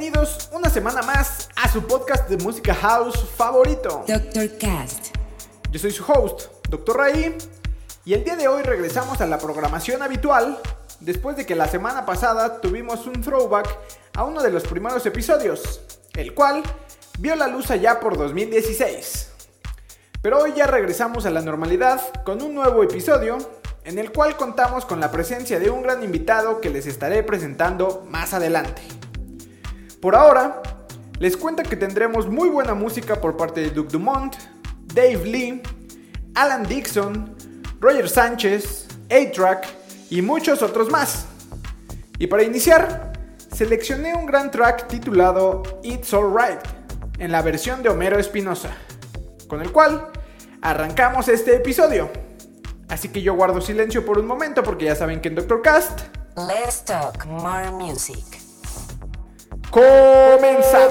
Bienvenidos una semana más a su podcast de música house favorito. Dr. Cast. Yo soy su host, Dr. Ray, y el día de hoy regresamos a la programación habitual después de que la semana pasada tuvimos un throwback a uno de los primeros episodios, el cual vio la luz allá por 2016. Pero hoy ya regresamos a la normalidad con un nuevo episodio en el cual contamos con la presencia de un gran invitado que les estaré presentando más adelante. Por ahora, les cuento que tendremos muy buena música por parte de Duke Dumont, Dave Lee, Alan Dixon, Roger Sánchez, A-Track y muchos otros más. Y para iniciar, seleccioné un gran track titulado It's Alright, en la versión de Homero Espinosa, con el cual arrancamos este episodio. Así que yo guardo silencio por un momento porque ya saben que en Doctor Cast Let's talk more music. Comenzamos.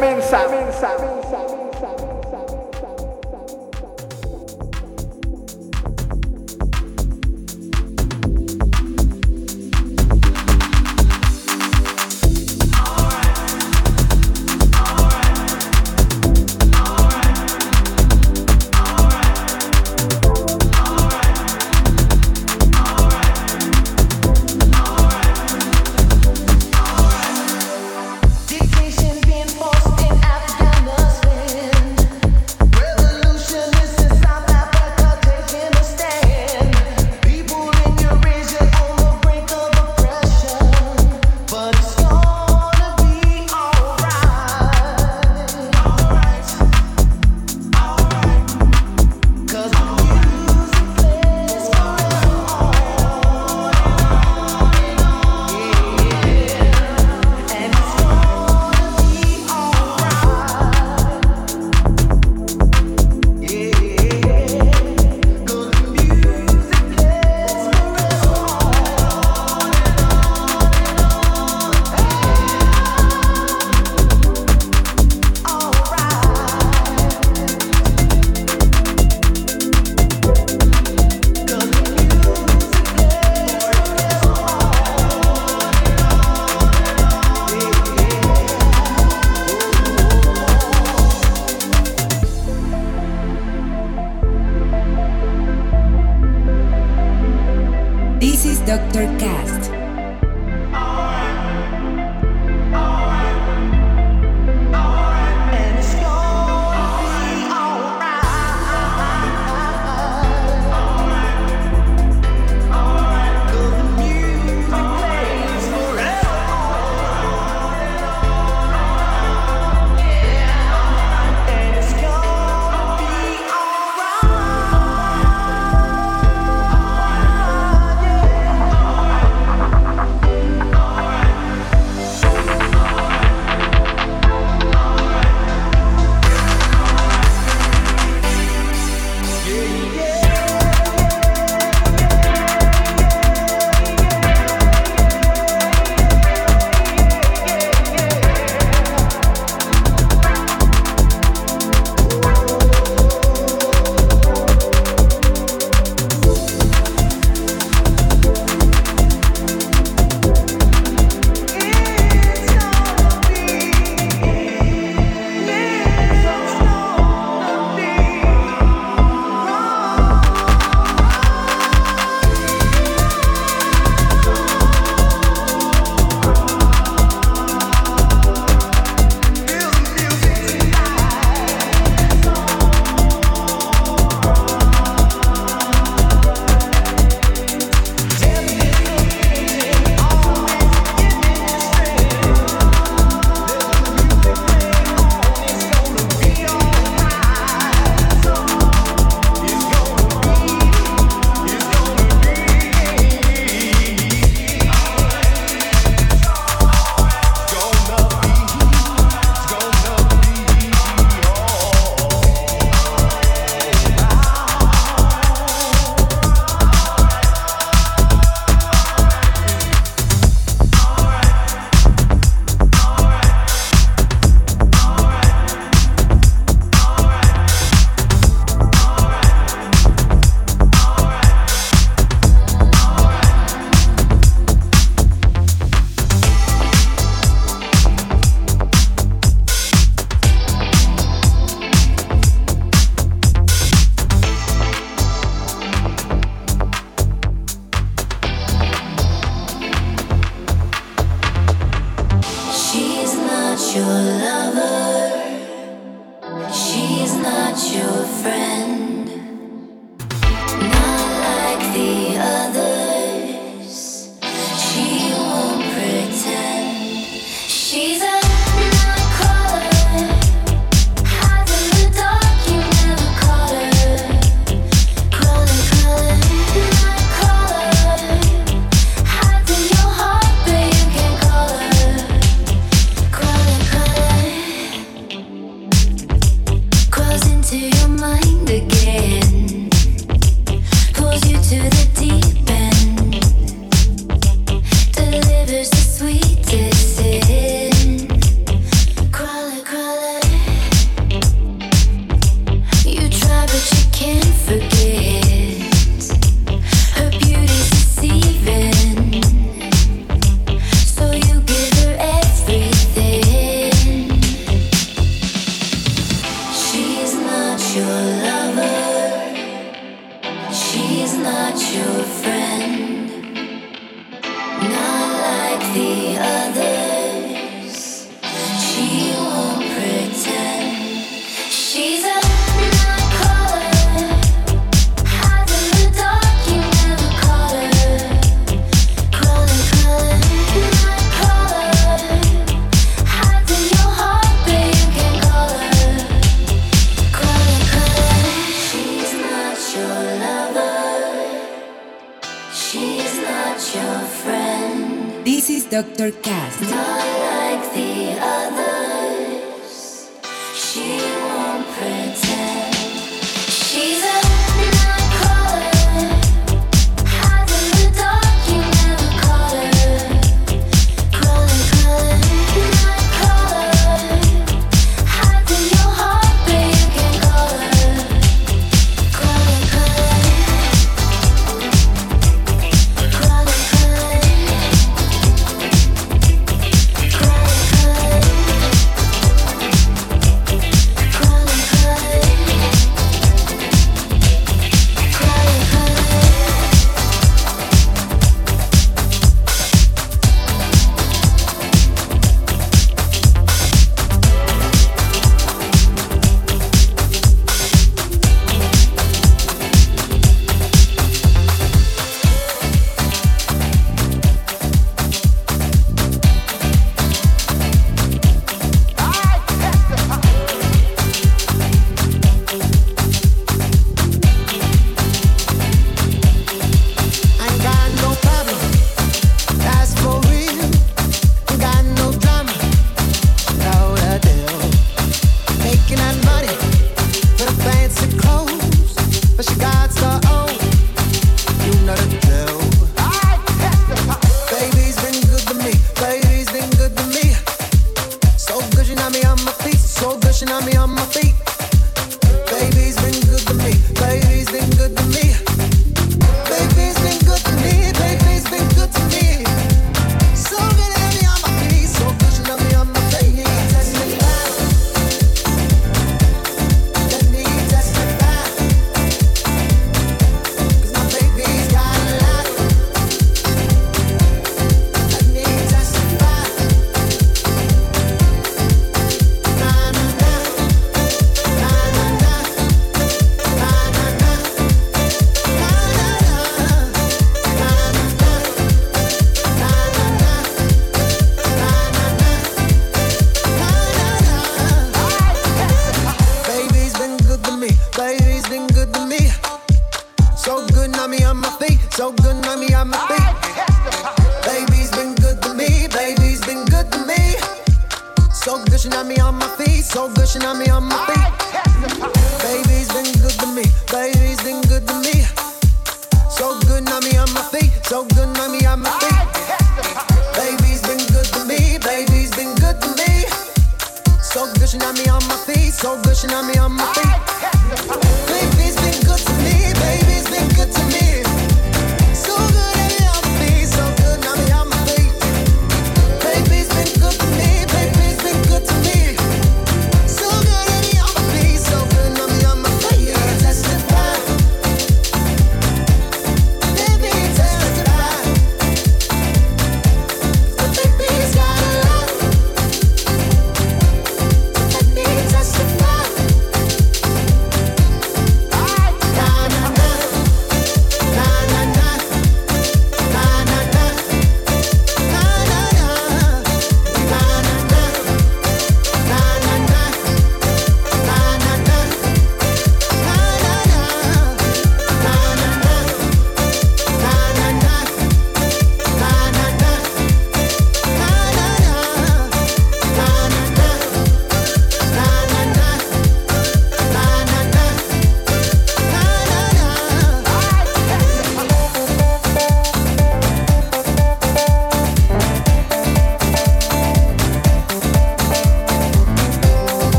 she got me on my feet, so good she got me on my feet.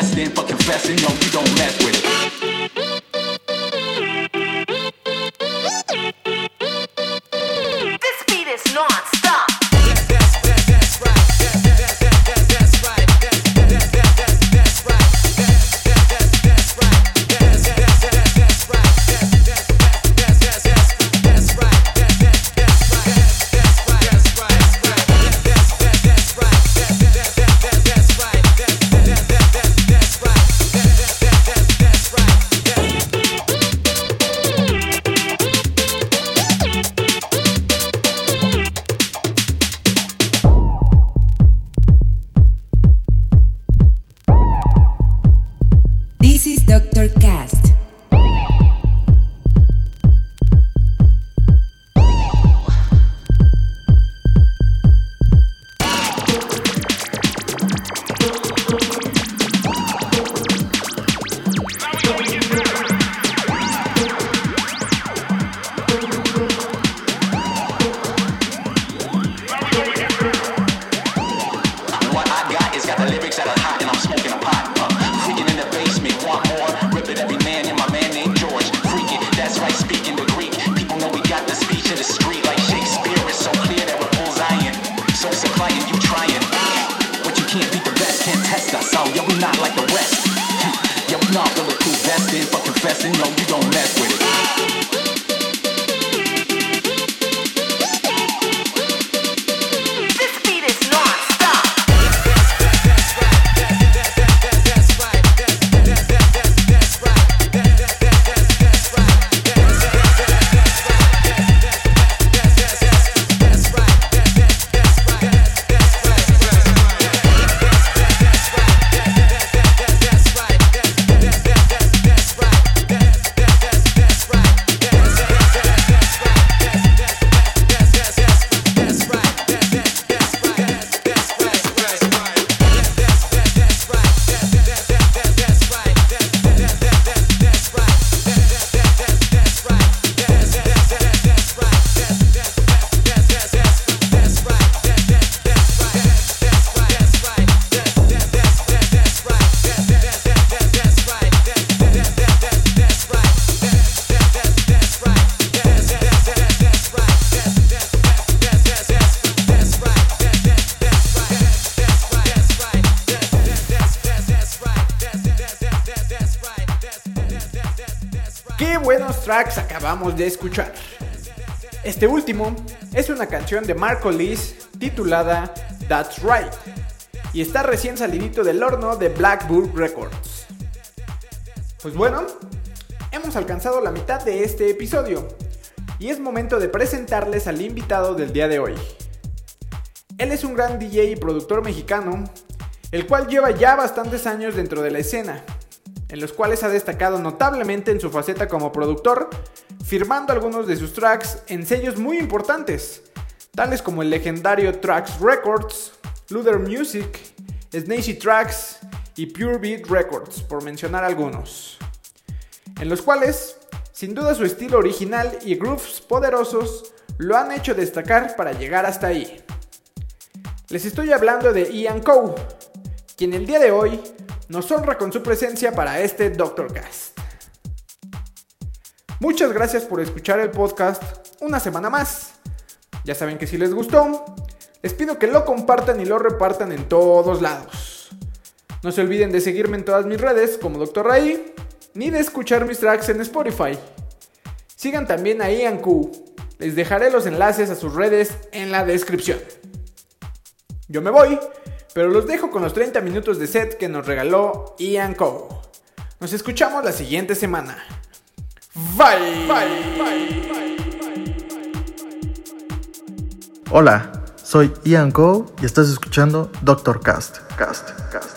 In for confessing. no, you don't mess with it. De escuchar. Este último es una canción de Marco Liz titulada That's Right y está recién salidito del horno de Blackbird Records. Pues bueno, hemos alcanzado la mitad de este episodio y es momento de presentarles al invitado del día de hoy. Él es un gran DJ y productor mexicano, el cual lleva ya bastantes años dentro de la escena, en los cuales ha destacado notablemente en su faceta como productor, firmando algunos de sus tracks en sellos muy importantes, tales como el legendario Tracks Records, Luther Music, Snacy Tracks y Pure Beat Records, por mencionar algunos. En los cuales, sin duda su estilo original y grooves poderosos lo han hecho destacar para llegar hasta ahí. Les estoy hablando de Ian Coe, quien el día de hoy nos honra con su presencia para este Doctor Cast. Muchas gracias por escuchar el podcast una semana más. Ya saben que si les gustó, les pido que lo compartan y lo repartan en todos lados. No se olviden de seguirme en todas mis redes como Dr. Ray, ni de escuchar mis tracks en Spotify. Sigan también a Ian Q. Les dejaré los enlaces a sus redes en la descripción. Yo me voy, pero los dejo con los 30 minutos de set que nos regaló Ian Coe. Nos escuchamos la siguiente semana. Bye. Hola, soy Ian Coe y estás escuchando Doctor Cast. Cast, Cast, Cast.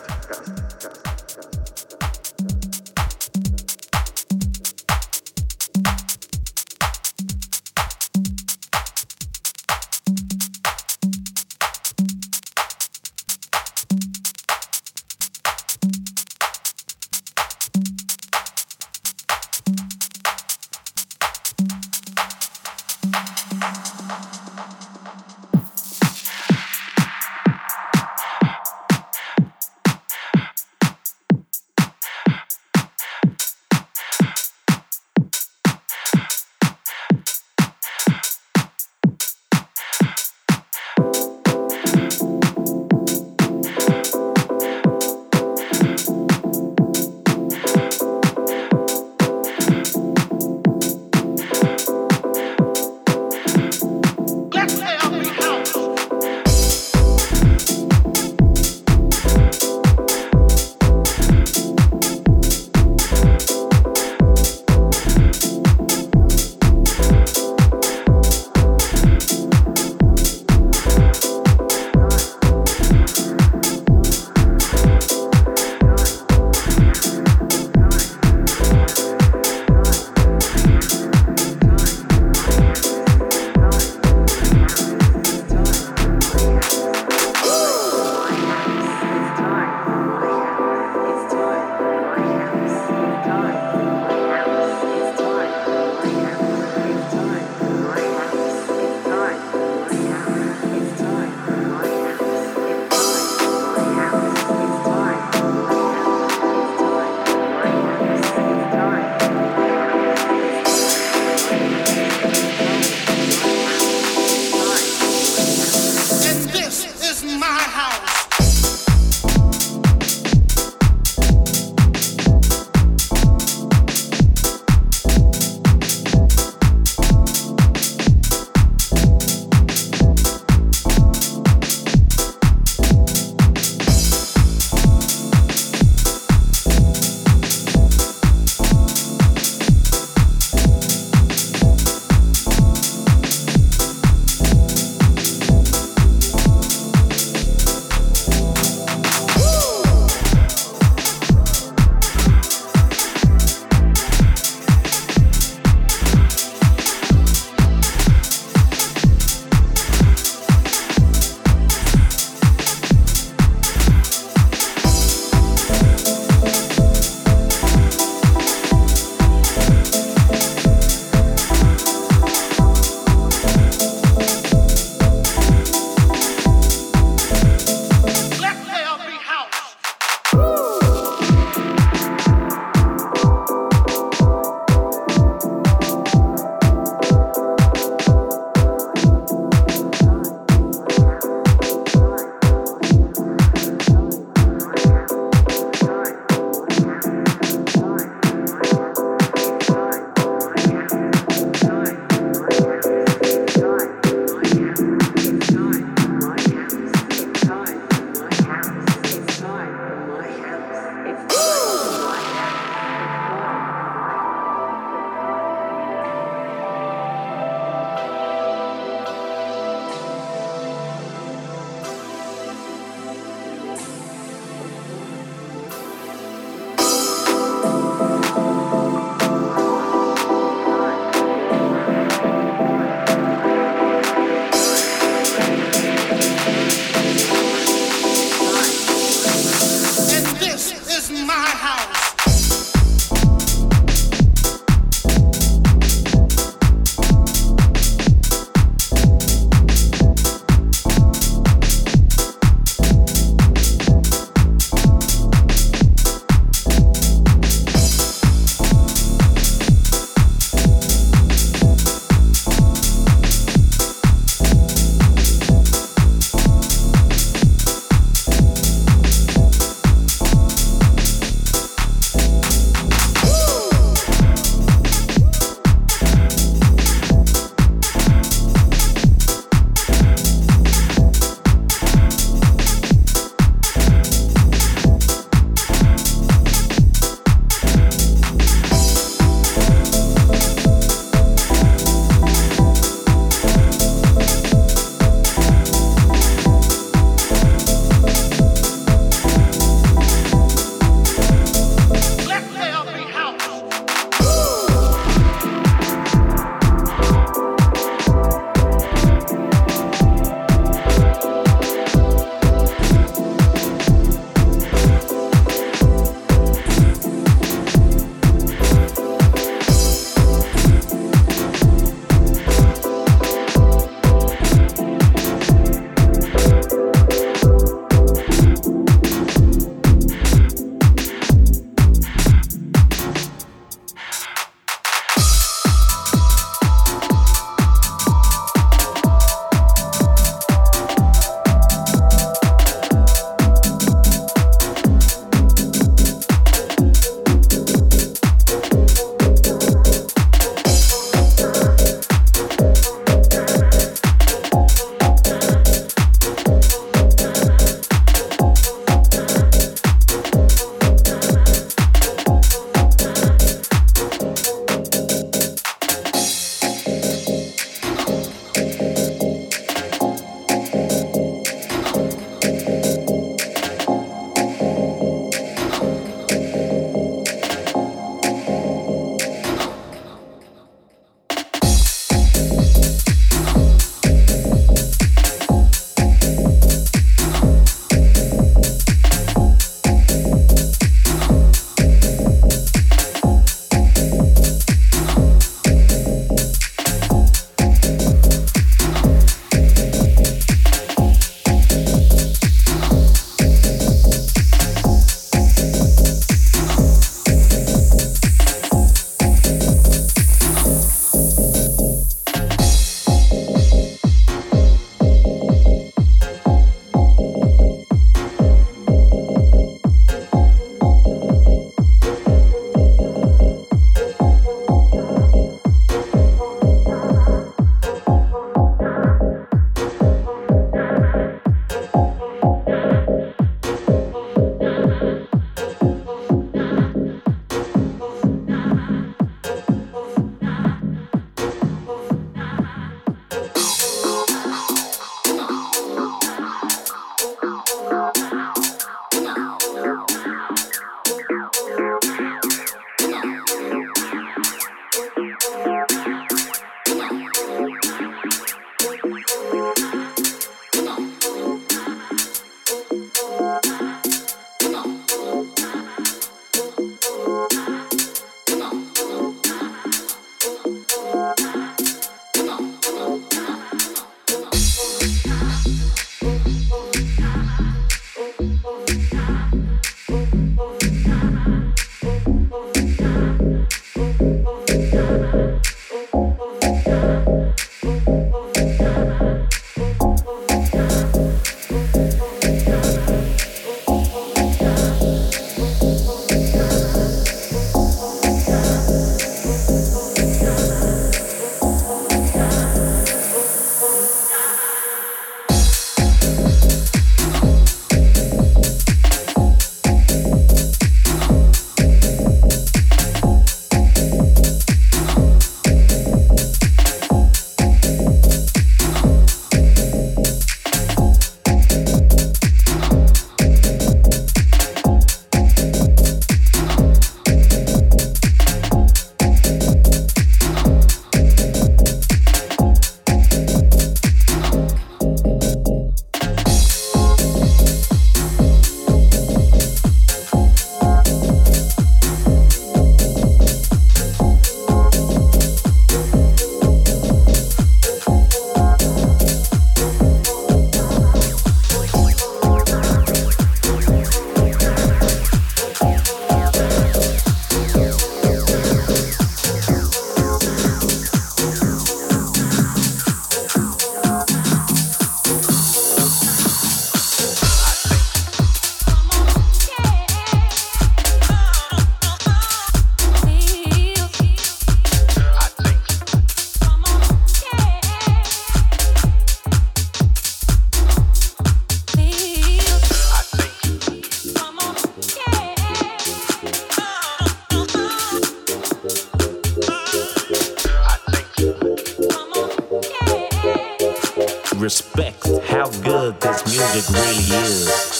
This music really is.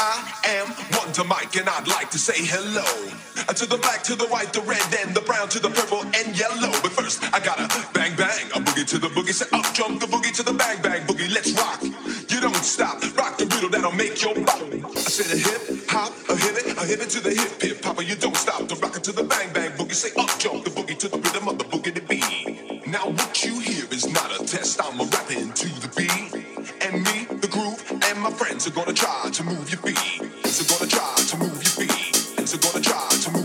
I am Wonder Mike, and I'd like to say hello Uh, to the black, to the white, the red, and the brown, to the purple and yellow. But first, I gotta bang bang a boogie to the boogie. Say up jump the boogie to the bang bang boogie. Let's rock. You don't stop. Rock the riddle that'll make your body. I said a hip hop, a hip it, a hip it to the hip hip hopper. You don't stop. The rock it to the bang bang boogie. Say up jump the boogie to the rhythm of the boogie to beat. Now what you hear is not a test. I'm a rapping to the beat. Friends are gonna try to move your feet. So gonna try to move your feet. So gonna try to move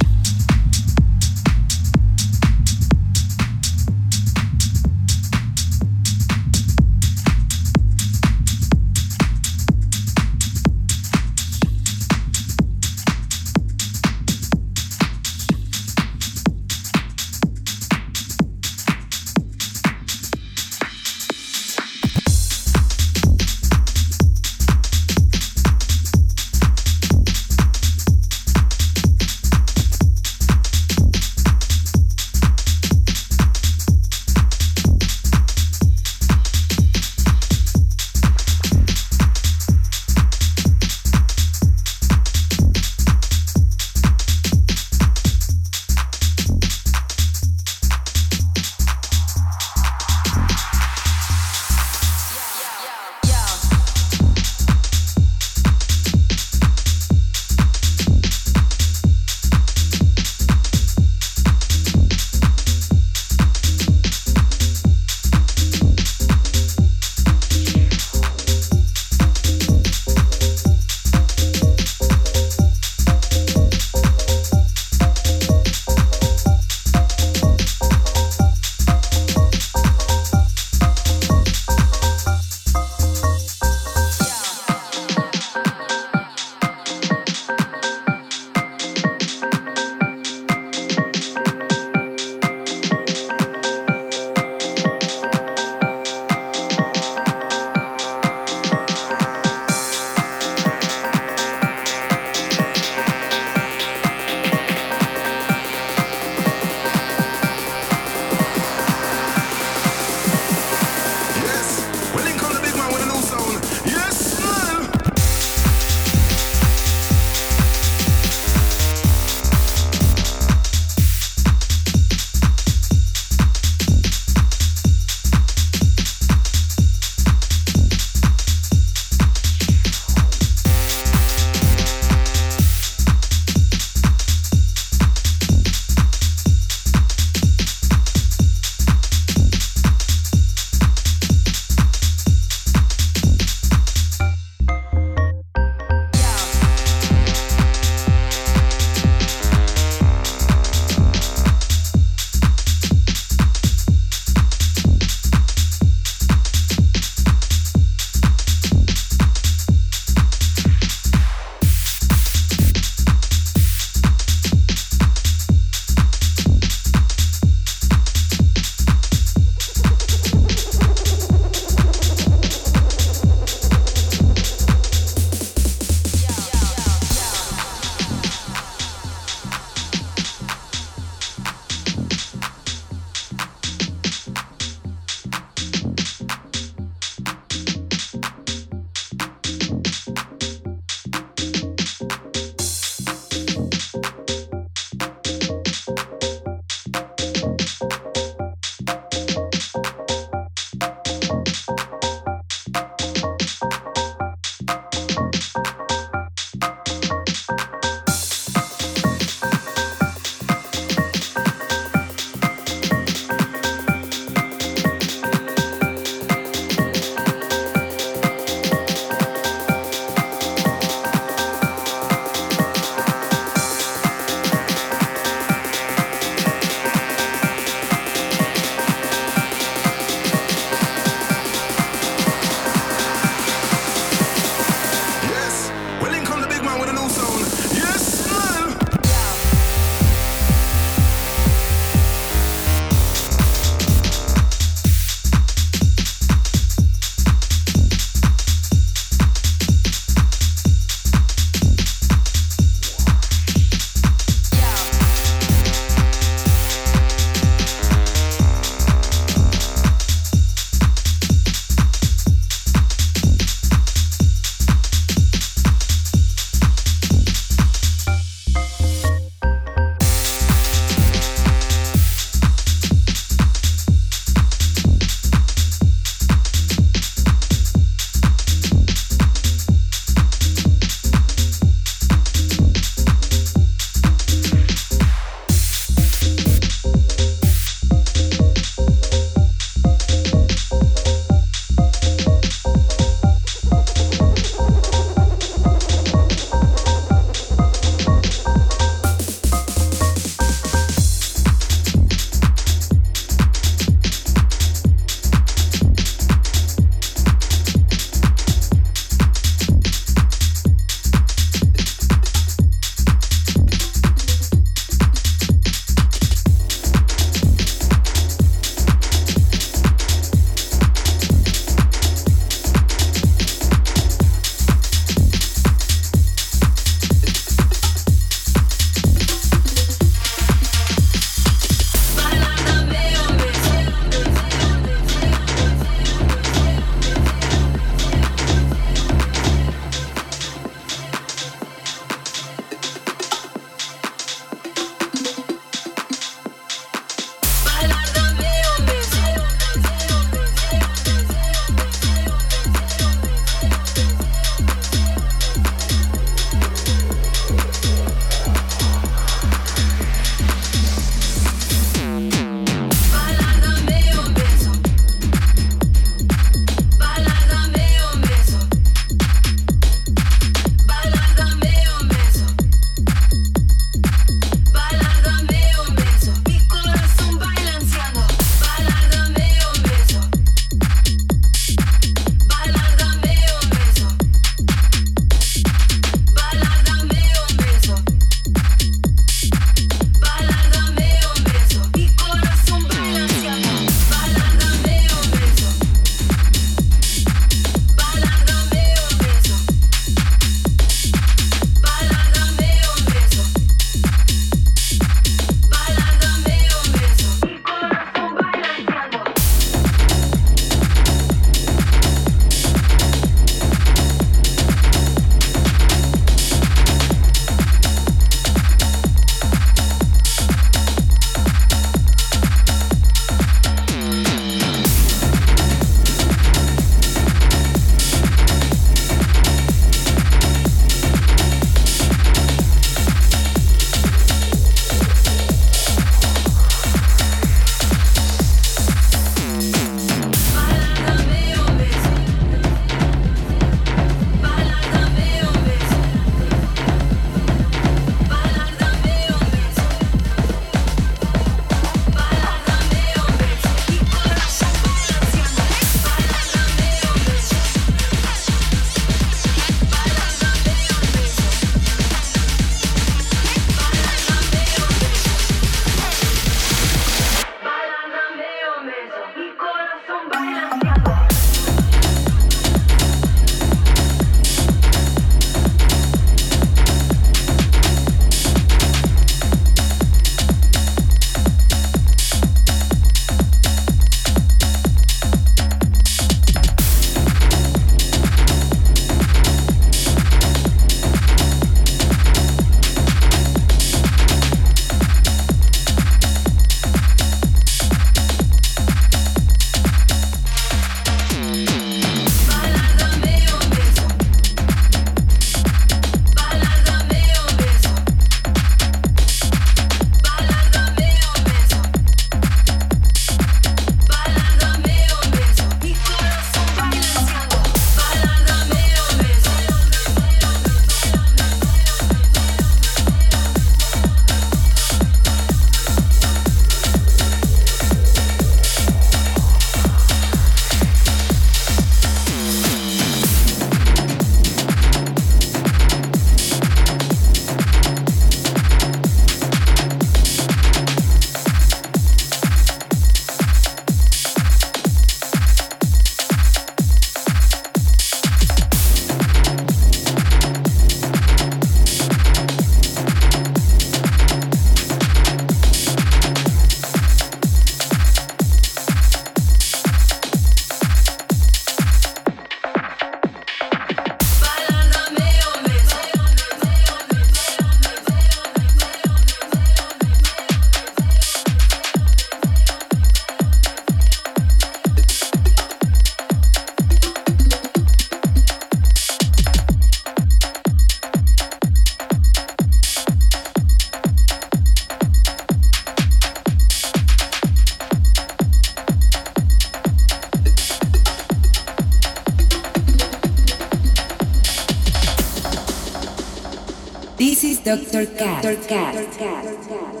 This is Dr. Cast. Dr. Cast.